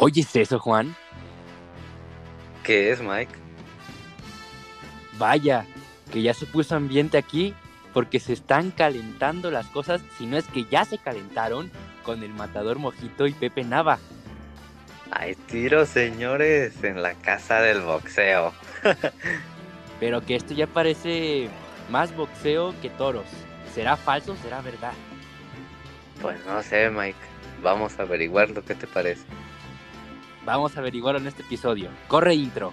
¿Oyes eso, Juan? ¿Qué es, Mike? Vaya, que ya se puso ambiente aquí porque se están calentando las cosas, si no es que ya se calentaron con el matador Mojito y Pepe Nava. Hay tiros, señores, en la casa del boxeo. Pero que esto ya parece más boxeo que toros. ¿Será falso o será verdad? Pues no sé, Mike. Vamos a averiguar lo que te parece. Vamos a averiguarlo en este episodio. Corre intro.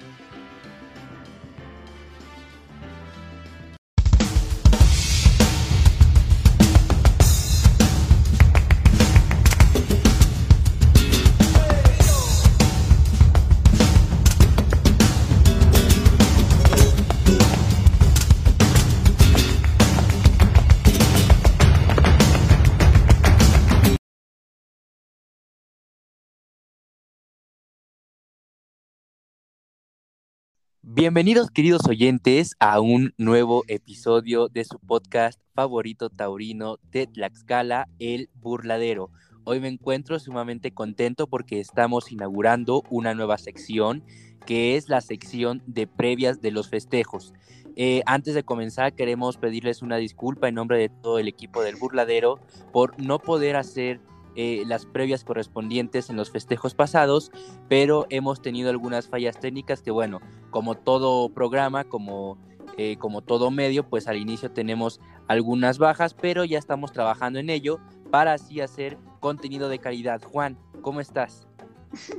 Bienvenidos queridos oyentes a un nuevo episodio de su podcast favorito taurino de Tlaxcala, El Burladero. Hoy me encuentro sumamente contento porque estamos inaugurando una nueva sección que es la sección de previas de los festejos. Eh, antes de comenzar queremos pedirles una disculpa en nombre de todo el equipo del Burladero por no poder hacer eh, las previas correspondientes en los festejos pasados, pero hemos tenido algunas fallas técnicas que, bueno, como todo programa, como, eh, como todo medio, pues al inicio tenemos algunas bajas, pero ya estamos trabajando en ello para así hacer contenido de calidad. Juan, ¿cómo estás?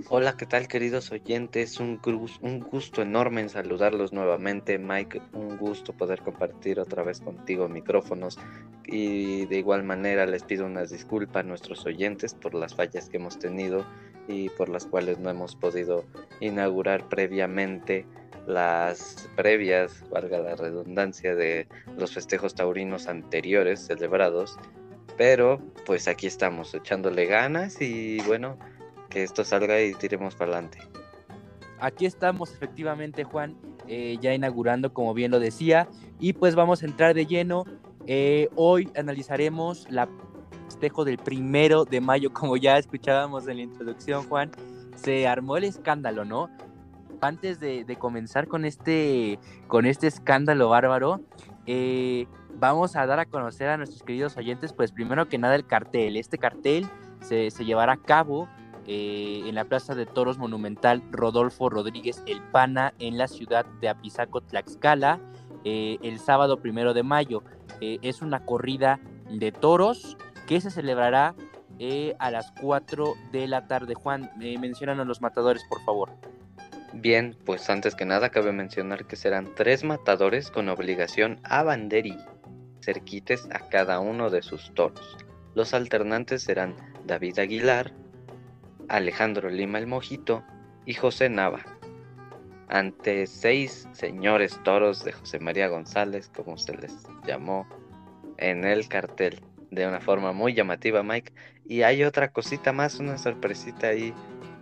Hola, ¿qué tal queridos oyentes? Un, un gusto enorme en saludarlos nuevamente, Mike. Un gusto poder compartir otra vez contigo micrófonos y de igual manera les pido unas disculpas a nuestros oyentes por las fallas que hemos tenido y por las cuales no hemos podido inaugurar previamente las previas, valga la redundancia, de los festejos taurinos anteriores celebrados. Pero pues aquí estamos echándole ganas y bueno, que esto salga y tiremos para adelante. Aquí estamos efectivamente, Juan, eh, ya inaugurando, como bien lo decía, y pues vamos a entrar de lleno. Eh, hoy analizaremos la festejo del primero de mayo, como ya escuchábamos en la introducción, Juan. Se armó el escándalo, ¿no? Antes de, comenzar con este, con este escándalo bárbaro, eh, vamos a dar a conocer a nuestros queridos oyentes, pues primero que nada el cartel. Este cartel se, se llevará a cabo eh, en la Plaza de Toros Monumental Rodolfo Rodríguez El Pana en la ciudad de Apizaco, Tlaxcala, eh, el sábado primero de mayo. Eh, es una corrida de toros que se celebrará a las 4 de la tarde. Juan, mencionan a los matadores, por favor. Bien, pues antes que nada cabe mencionar que serán tres matadores con obligación a banderí, cerquites a cada uno de sus toros. Los alternantes serán David Aguilar, Alejandro Lima el Mojito y José Nava, ante seis señores toros de José María González, como se les llamó en el cartel, de una forma muy llamativa, Mike. Y hay otra cosita más, una sorpresita ahí,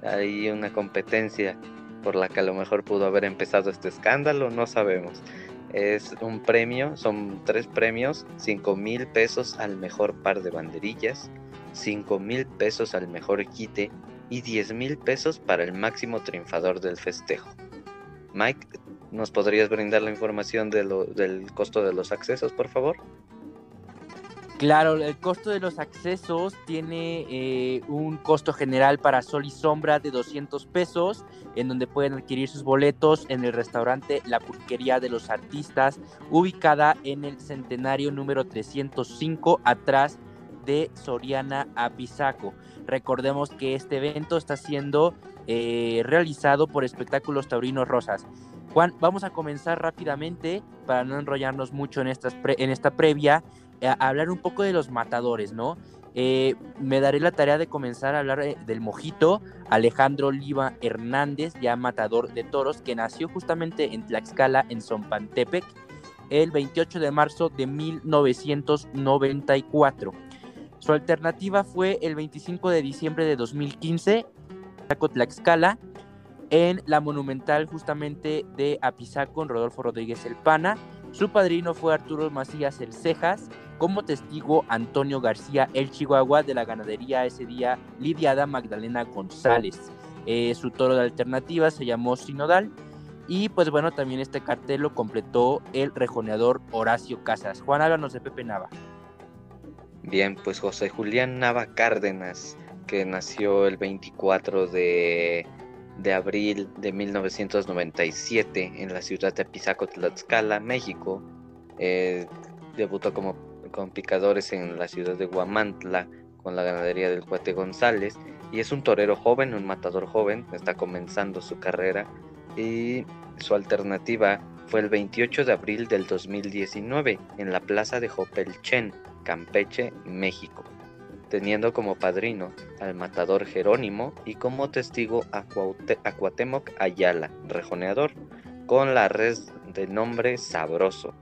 hay una competencia por la que a lo mejor pudo haber empezado este escándalo, no sabemos. Es un premio, son tres premios, cinco mil pesos al mejor par de banderillas, cinco mil pesos al mejor quite y 10 mil pesos para el máximo triunfador del festejo. Mike, ¿nos podrías brindar la información del costo de los accesos, por favor? Claro, el costo de los accesos tiene eh, un costo general para sol y sombra de 200 pesos, en donde pueden adquirir sus boletos en el restaurante La Pulquería de los Artistas, ubicada en el centenario número 305, atrás de Soriana Apizaco. Recordemos que este evento está siendo eh, realizado por Espectáculos Taurinos Rosas. Juan, vamos a comenzar rápidamente para no enrollarnos mucho en esta previa, eh, a hablar un poco de los matadores, ¿no? Eh, me daré la tarea de comenzar a hablar del mojito Alejandro Oliva Hernández, ya matador de toros, que nació justamente en Tlaxcala, en Zompantepec, el 28 de marzo de 1994. Su alternativa fue el 25 de diciembre de 2015, Tlaxcala, en la monumental justamente de Apizaco, en Rodolfo Rodríguez El Pana. Su padrino fue Arturo Macías El Cejas, como testigo Antonio García El Chihuahua de la ganadería ese día Lidiada Magdalena González. Eh, su toro de alternativa se llamó Sinodal. Y pues bueno, también este cartel lo completó el rejoneador Horacio Casas. Juan, háblanos de Pepe Nava. Bien, pues José Julián Nava Cárdenas, que nació el 24 de, abril de 1997 en la ciudad de Apizaco, Tlaxcala, México. Eh, debutó como con picadores en la ciudad de Guamantla con la ganadería del Cuate González. Y es un torero joven, un matador joven, está comenzando su carrera. Y su alternativa fue el 28 de abril del 2019 en la plaza de Jopelchen, Campeche, México, teniendo como padrino al matador Jerónimo y como testigo a, Cuauhtémoc Ayala, rejoneador, con la red de nombre Sabroso.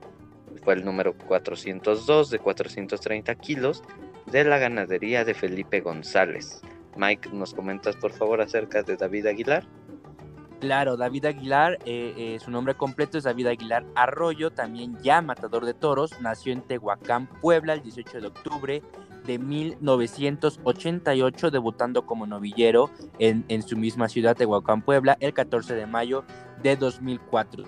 Fue el número 402 de 430 kilos de la ganadería de Felipe González. Mike, ¿nos comentas por favor acerca de David Aguilar? Claro, David Aguilar, eh, eh, su nombre completo es David Aguilar Arroyo, también ya matador de toros, nació en Tehuacán, Puebla, el 18 de octubre de 1988, debutando como novillero en, en su misma ciudad, Tehuacán, Puebla, el 14 de mayo de 2004.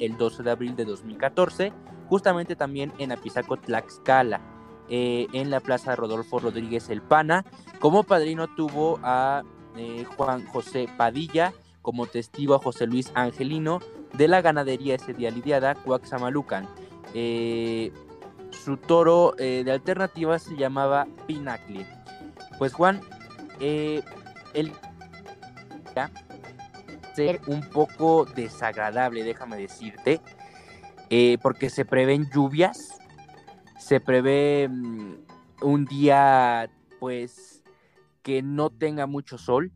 El 12 de abril de 2014, justamente también en Apizaco, Tlaxcala. Eh, en la Plaza Rodolfo Rodríguez El Pana. Como padrino tuvo a eh, Juan José Padilla, como testigo a José Luis Angelino de la ganadería ese día lidiada, Cuaxamalucan. Eh, su toro de alternativa se llamaba Pinacle. Pues Juan, el ser un poco desagradable, déjame decirte, porque se prevén lluvias se prevé un día pues que no tenga mucho sol.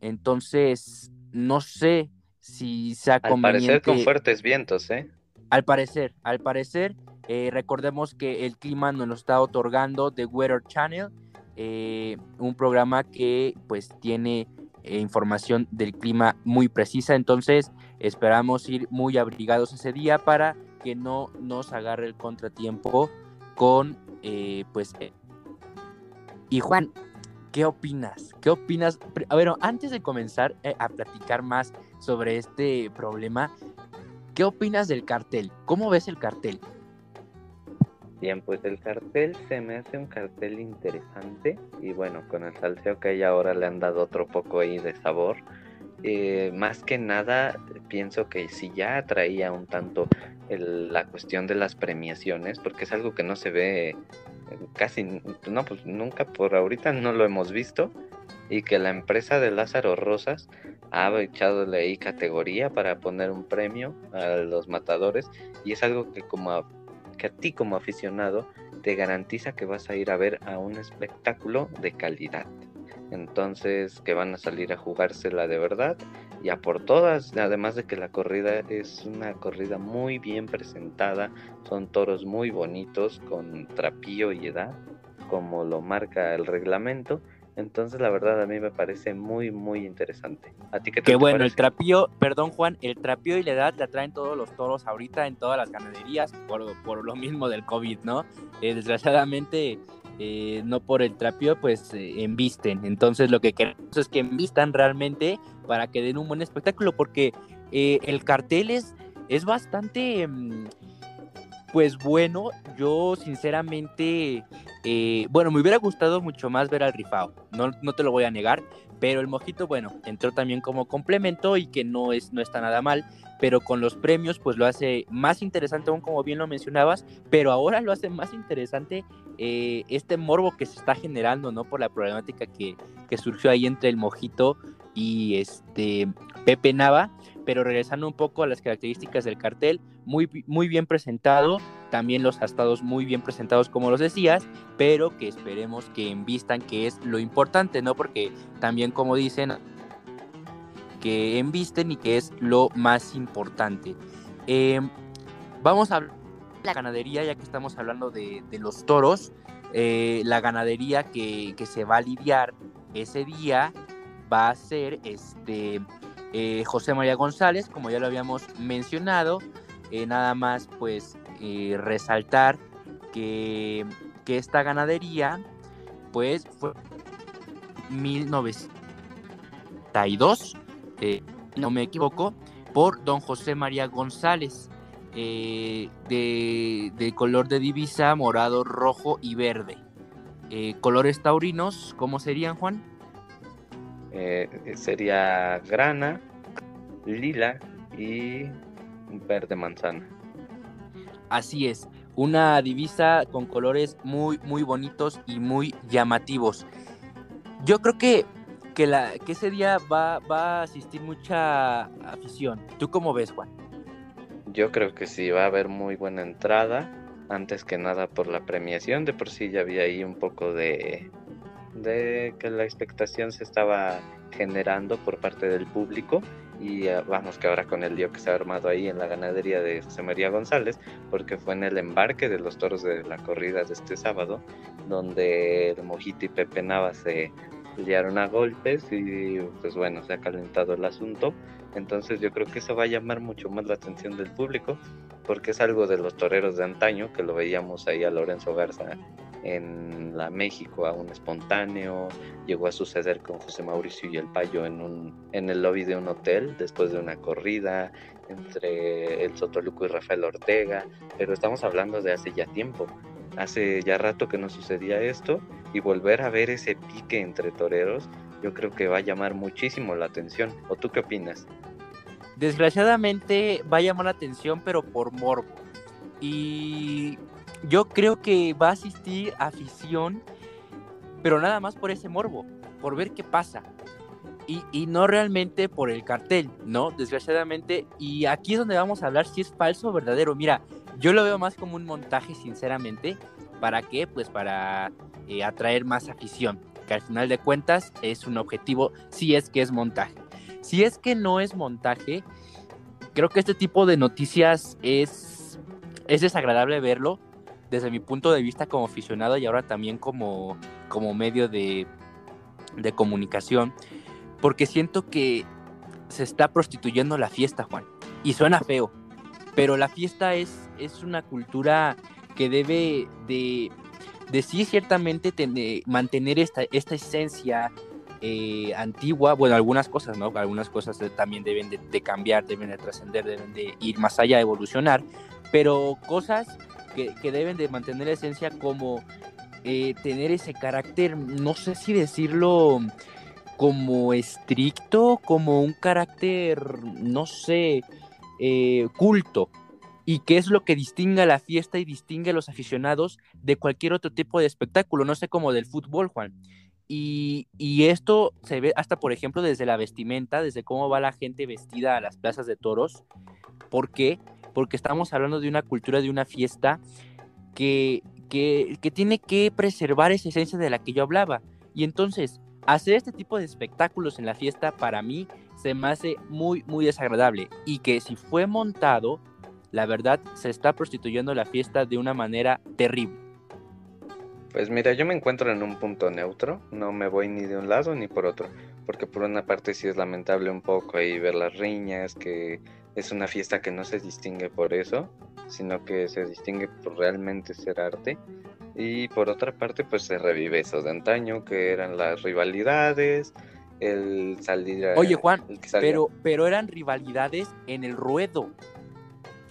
Entonces, no sé si sea conveniente. Al parecer con fuertes vientos, ¿eh? Al parecer, al parecer, eh, recordemos que el clima nos lo está otorgando The Weather Channel, eh, un programa que pues tiene eh, información del clima muy precisa, entonces esperamos ir muy abrigados ese día para que no nos agarre el contratiempo con, eh, pues, eh, y Juan, ¿qué opinas? ¿Qué opinas? A ver, antes de comenzar eh, a platicar más sobre este problema, ¿qué opinas del cartel? ¿Cómo ves el cartel? Bien, pues el cartel se me hace un cartel interesante y bueno, con el salseo que hay ahora le han dado otro poco ahí de sabor. Eh, más que nada pienso que si ya atraía un tanto la cuestión de las premiaciones, porque es algo que no se ve casi, no, pues nunca por ahorita no lo hemos visto, y que la empresa de Lázaro Rosas ha echado ahí categoría para poner un premio a los matadores, y es algo que como que a ti como aficionado te garantiza que vas a ir a ver a un espectáculo de calidad. Entonces que van a salir a jugársela de verdad y a por todas, además de que la corrida es una corrida muy bien presentada, son toros muy bonitos con trapío y edad, como lo marca el reglamento. Entonces, la verdad, a mí me parece muy, muy interesante. ¿A ti qué te, bueno, el trapío, perdón Juan, el trapío y la edad la traen todos los toros ahorita en todas las ganaderías por, lo mismo del COVID, ¿no? Eh, desgraciadamente, eh, no por el trapío, pues eh, embisten. Entonces lo que queremos es que envistan realmente para que den un buen espectáculo, porque eh, el cartel es, es bastante, mm, pues bueno, yo sinceramente, bueno, me hubiera gustado mucho más ver al rifao, no, no te lo voy a negar, pero el mojito, bueno, entró también como complemento y que no, es, no está nada mal, pero con los premios pues lo hace más interesante aún como bien lo mencionabas, pero ahora lo hace más interesante eh, este morbo que se está generando, ¿no? Por la problemática que, que surgió ahí entre el mojito y este Pepe Nava, pero regresando un poco a las características del cartel, muy, muy bien presentado, también los astados muy bien presentados como los decías, pero que esperemos que envistan que es lo importante, ¿no? Porque también como dicen, que envisten y que es lo más importante. Em, vamos a la ganadería, ya que estamos hablando de, los toros. Eh, la ganadería que, se va a lidiar ese día va a ser este, eh, José María González, como ya lo habíamos mencionado. Eh, nada más pues resaltar que, que, esta ganadería pues fue 1900 1932, eh, no me equivoco, por don José María González, eh, de, color de divisa morado, rojo y verde. Eh, colores taurinos, ¿cómo serían, Juan? Sería grana, lila y verde manzana. Así es, una divisa con colores muy, muy bonitos y muy llamativos. Yo creo que, que, la, que ese día va, va a asistir mucha afición. ¿Tú cómo ves, Juan? Yo creo que sí, va a haber muy buena entrada. Antes que nada por la premiación, de por sí ya había ahí un poco de, de que la expectación se estaba generando por parte del público y eh, vamos que ahora con el lío que se ha armado ahí en la ganadería de José María González, porque fue en el embarque de los toros de la corrida de este sábado, donde el Mojito y Pepe Nava se liaron a golpes y pues bueno, se ha calentado el asunto. Entonces yo creo que eso va a llamar mucho más la atención del público, porque es algo de los toreros de antaño, que lo veíamos ahí a Lorenzo Garza en la México a un espontáneo, llegó a suceder con José Mauricio y el Payo en, un, en el lobby de un hotel después de una corrida entre el Sotoluco y Rafael Ortega, pero estamos hablando de hace ya tiempo, hace ya rato que no sucedía esto y volver a ver ese pique entre toreros, yo creo que va a llamar muchísimo la atención. ¿O tú qué opinas? Desgraciadamente va a llamar la atención, pero por morbo. Y yo creo que va a asistir afición, pero nada más por ese morbo, por ver qué pasa. Y, no realmente por el cartel, ¿no? Desgraciadamente. Y aquí es donde vamos a hablar si es falso o verdadero. Mira, yo lo veo más como un montaje, sinceramente. ¿Para qué? Pues para eh, atraer más afición. Que al final de cuentas es un objetivo si es que es montaje. Si es que no es montaje, creo que este tipo de noticias es, es desagradable verlo desde mi punto de vista como aficionado y ahora también como, como medio de, de comunicación, porque siento que se está prostituyendo la fiesta, Juan. Y suena feo, pero la fiesta es, es una cultura que debe de, de sí ciertamente mantener esta, esta esencia eh, antigua, bueno, algunas cosas, ¿no? Algunas cosas también deben de, de cambiar, deben de trascender, deben de ir más allá, evolucionar, pero cosas que, deben de mantener la esencia como eh, tener ese carácter, no sé si decirlo como estricto, como un carácter, no sé, eh, culto. Y qué es lo que distingue a la fiesta y distingue a los aficionados de cualquier otro tipo de espectáculo, no sé, como del fútbol, Juan. Y, y, esto se ve hasta, por ejemplo, desde la vestimenta, desde cómo va la gente vestida a las plazas de toros. ¿Por qué? Porque estamos hablando de una cultura, de una fiesta que, que, tiene que preservar esa esencia de la que yo hablaba. Y entonces, hacer este tipo de espectáculos en la fiesta para mí se me hace muy, muy desagradable. Y que si fue montado, la verdad se está prostituyendo la fiesta de una manera terrible. Pues mira, yo me encuentro en un punto neutro, no me voy ni de un lado ni por otro, porque por una parte sí es lamentable un poco ahí ver las riñas, que es una fiesta que no se distingue por eso, sino que se distingue por realmente ser arte. Y por otra parte, pues se revive eso de antaño, que eran las rivalidades, el salir a, Oye, Juan, pero, pero eran rivalidades en el ruedo.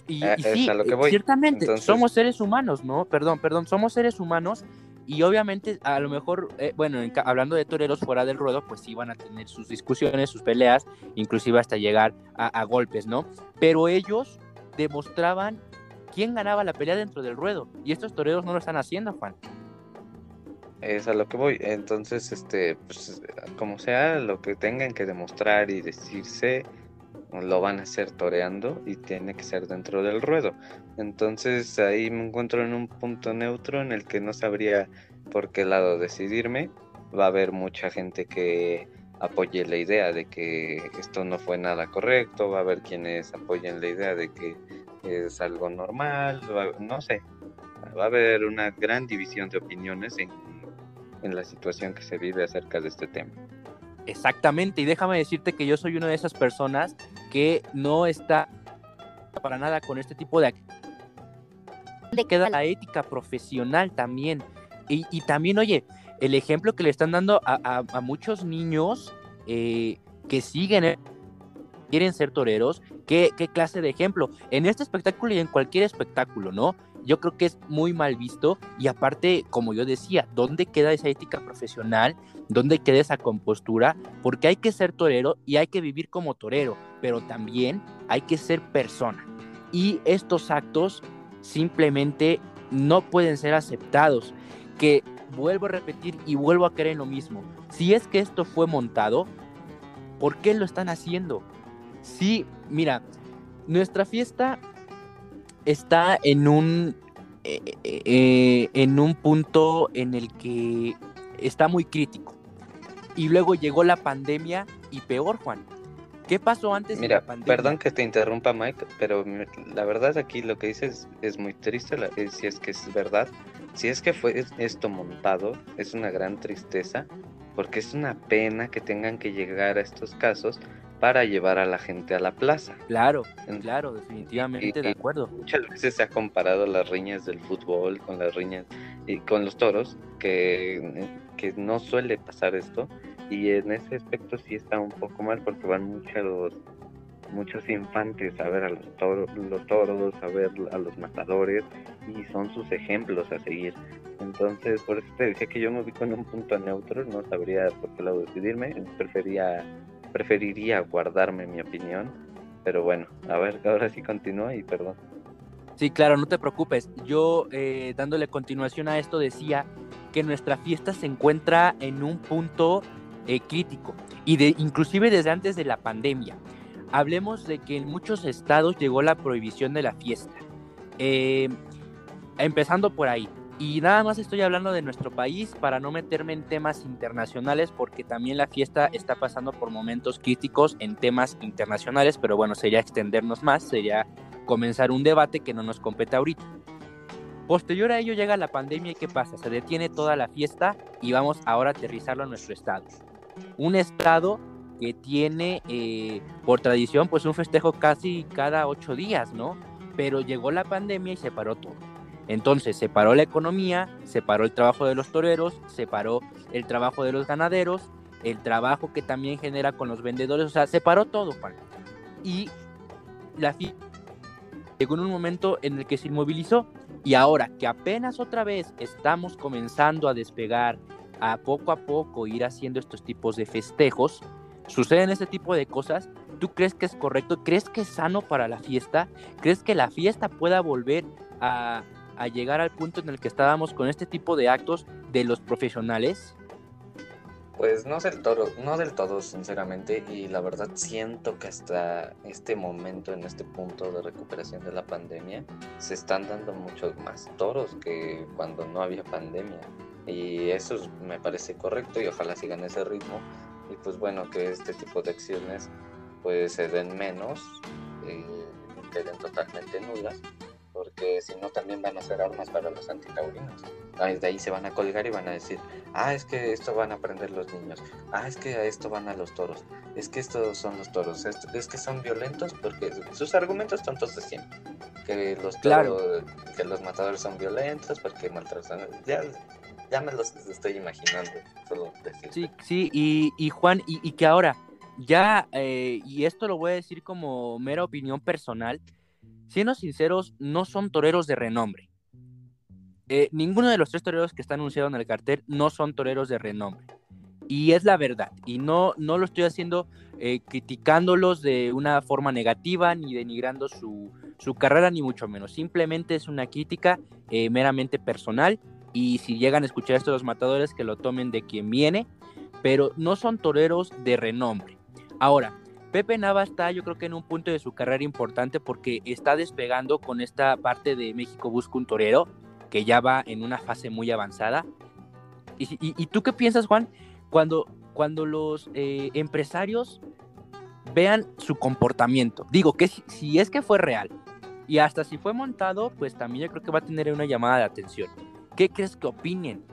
Y, ah, sí, ciertamente, somos seres humanos, ¿no? Perdón, perdón, somos seres humanos y obviamente, a lo mejor, eh, bueno, hablando de toreros fuera del ruedo, pues sí van a tener sus discusiones, sus peleas, inclusive hasta llegar a, golpes, ¿no? Pero ellos demostraban quién ganaba la pelea dentro del ruedo. Y estos toreros no lo están haciendo, Juan. Es a lo que voy. Entonces, este, pues, como sea, lo que tengan que demostrar y decirse, lo van a hacer toreando y tiene que ser dentro del ruedo. Entonces ahí me encuentro en un punto neutro en el que no sabría por qué lado decidirme. Va a haber mucha gente que apoye la idea de que esto no fue nada correcto, va a haber quienes apoyen la idea de que es algo normal, no sé, va a haber una gran división de opiniones en la situación que se vive acerca de este tema. Exactamente, y déjame decirte que yo soy una de esas personas que no está para nada con este tipo de ¿Dónde queda la ética profesional también? Y, también, oye, el ejemplo que le están dando a, muchos niños, eh, que siguen quieren ser toreros, ¿qué, qué clase de ejemplo. En este espectáculo y en cualquier espectáculo, ¿no? Yo creo que es muy mal visto y aparte, como yo decía, ¿dónde queda esa ética profesional? ¿Dónde queda esa compostura? Porque hay que ser torero y hay que vivir como torero, pero también hay que ser persona. Y estos actos simplemente no pueden ser aceptados. Que vuelvo a repetir y vuelvo a creer en lo mismo. Si es que esto fue montado, ¿por qué lo están haciendo? Sí, mira, nuestra fiesta está en un, eh, eh, eh, en un punto en el que está muy crítico. Y luego llegó la pandemia y peor, Juan. ¿Qué pasó antes Mira, de la pandemia? perdón que te interrumpa, Mike, pero la verdad aquí lo que dices es muy triste, si es que es verdad. Si es que fue esto montado, es una gran tristeza, porque es una pena que tengan que llegar a estos casos para llevar a la gente a la plaza. Claro, claro, definitivamente de acuerdo. Muchas veces se ha comparado las riñas del fútbol con las riñas y con los toros, que, que no suele pasar esto, y en ese aspecto sí está un poco mal porque van muchos muchos infantes a ver a los toros, los toros, a ver a los matadores y son sus ejemplos a seguir. Entonces, por eso te decía que yo me ubico en un punto neutro, no sabría por qué lado decidirme, prefería preferiría guardarme mi opinión, pero bueno, a ver, ahora sí continúa y perdón. Sí, claro, no te preocupes. Yo, eh, dándole continuación a esto, decía que nuestra fiesta se encuentra en un punto eh, crítico y de, inclusive desde antes de la pandemia. Hablemos de que en muchos estados llegó la prohibición de la fiesta. Eh, empezando por ahí. Y nada más estoy hablando de nuestro país para no meterme en temas internacionales porque también la fiesta está pasando por momentos críticos en temas internacionales, pero bueno, sería extendernos más, sería comenzar un debate que no nos compete ahorita. Posterior a ello llega la pandemia y ¿qué pasa? Se detiene toda la fiesta y vamos ahora a aterrizarlo a nuestro estado. Un estado que tiene eh, por tradición pues un festejo casi cada ocho días, ¿no? Pero llegó la pandemia y se paró todo. Entonces se paró la economía, se paró el trabajo de los toreros, se paró el trabajo de los ganaderos, el trabajo que también genera con los vendedores, o sea, se paró todo. Y la fiesta llegó en un momento en el que se inmovilizó y ahora que apenas otra vez estamos comenzando a despegar, a poco a poco ir haciendo estos tipos de festejos, suceden este tipo de cosas, ¿tú crees que es correcto? ¿Crees que es sano para la fiesta? ¿Crees que la fiesta pueda volver a, a llegar al punto en el que estábamos con este tipo de actos de los profesionales? Pues no del todo, no del todo, sinceramente, y la verdad siento que hasta este momento, en este punto de recuperación de la pandemia, se están dando muchos más toros que cuando no había pandemia. Y eso me parece correcto y ojalá sigan ese ritmo. Y pues bueno, que este tipo de acciones pues se den menos, eh, queden totalmente nulas porque si no también van a ser armas para los antitaurinos. De ahí se van a colgar y van a decir, ah, es que esto van a aprender los niños, ah, es que a esto van a los toros, es que estos son los toros, es, que son violentos porque sus argumentos tontos de siempre, que los toros, que los matadores son violentos porque maltratan, ya, ya me los estoy imaginando, solo decir. Sí, sí, y, y Juan, y, y, que ahora, ya, eh, y esto lo voy a decir como mera opinión personal, siendo sinceros, no son toreros de renombre. Eh, ninguno de los tres toreros que están anunciados en el cartel no son toreros de renombre. Y es la verdad. Y no, no lo estoy haciendo eh, criticándolos de una forma negativa ni denigrando su, su, carrera, ni mucho menos. Simplemente es una crítica eh, meramente personal. Y si llegan a escuchar esto los matadores, que lo tomen de quien viene. Pero no son toreros de renombre. Ahora, Pepe Nava está yo creo que en un punto de su carrera importante porque está despegando con esta parte de México Busca un Torero, que ya va en una fase muy avanzada. ¿Y, tú qué piensas, Juan, cuando, cuando los eh, empresarios vean su comportamiento? Digo, que si, es que fue real y hasta si fue montado, pues también yo creo que va a tener una llamada de atención. ¿Qué crees que opinen?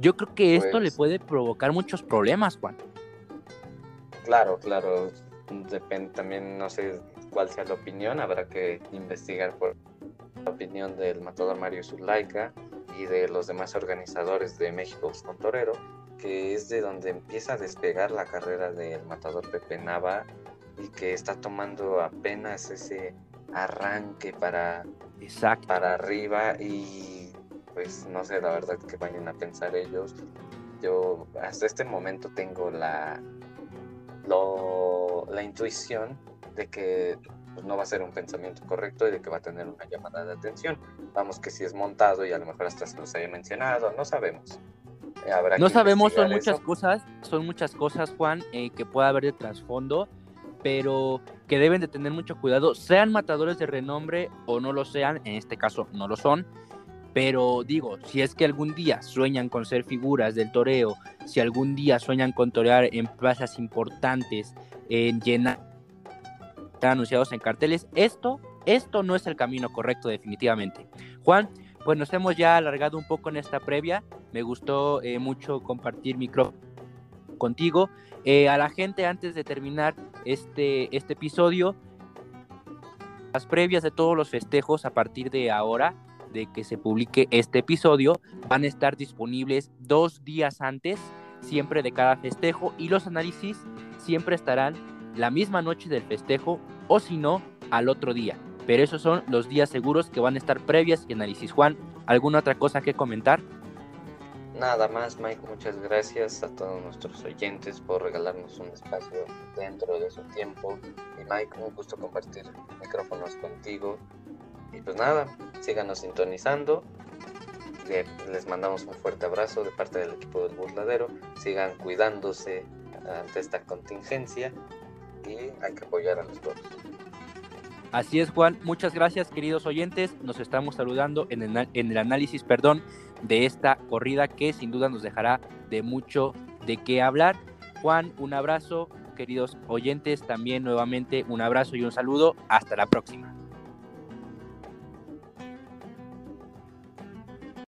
Yo creo que esto le pues puede provocar muchos problemas, Juan. Claro, claro depende también, no sé cuál sea la opinión, habrá que investigar por la opinión del matador Mario Zulaika y de los demás organizadores de México con Torero, que es de donde empieza a despegar la carrera del matador Pepe Nava y que está tomando apenas ese arranque para, para arriba y pues no sé la verdad que vayan a pensar ellos. Yo hasta este momento tengo la, la intuición de que pues, no va a ser un pensamiento correcto y de que va a tener una llamada de atención. Vamos que si es montado y a lo mejor hasta se los haya mencionado, no sabemos. Eh, no sabemos, son muchas cosas, son muchas cosas, Juan, eh, que pueda haber de trasfondo, pero que deben de tener mucho cuidado, sean matadores de renombre o no lo sean, en este caso no lo son, pero digo, si es que algún día sueñan con ser figuras del toreo, si algún día sueñan con torear en plazas importantes, en llenar anunciados en carteles, esto, esto no es el camino correcto definitivamente. Juan, pues nos hemos ya alargado un poco en esta previa. Me gustó eh, mucho compartir micrófono contigo. Eh, a la gente, antes de terminar este, este episodio, las previas de todos los festejos a partir de ahora, de que se publique este episodio, van a estar disponibles dos días antes, siempre de cada festejo, y los análisis siempre estarán la misma noche del festejo, o si no, al otro día pero esos son los días seguros que van a estar previas y análisis. Juan, ¿alguna otra cosa que comentar? Nada más, Mike, muchas gracias a todos nuestros oyentes por regalarnos un espacio dentro de su tiempo. Y Mike, un gusto compartir micrófonos contigo. Y pues nada, síganos sintonizando. Les mandamos un fuerte abrazo de parte del equipo del burladero. Sigan cuidándose ante esta contingencia y hay que apoyar a los todos. Así es, Juan. Muchas gracias, queridos oyentes. Nos estamos saludando en el, en el, análisis, perdón, de esta corrida que sin duda nos dejará de mucho de qué hablar. Juan, un abrazo. Queridos oyentes, también nuevamente un abrazo y un saludo. Hasta la próxima.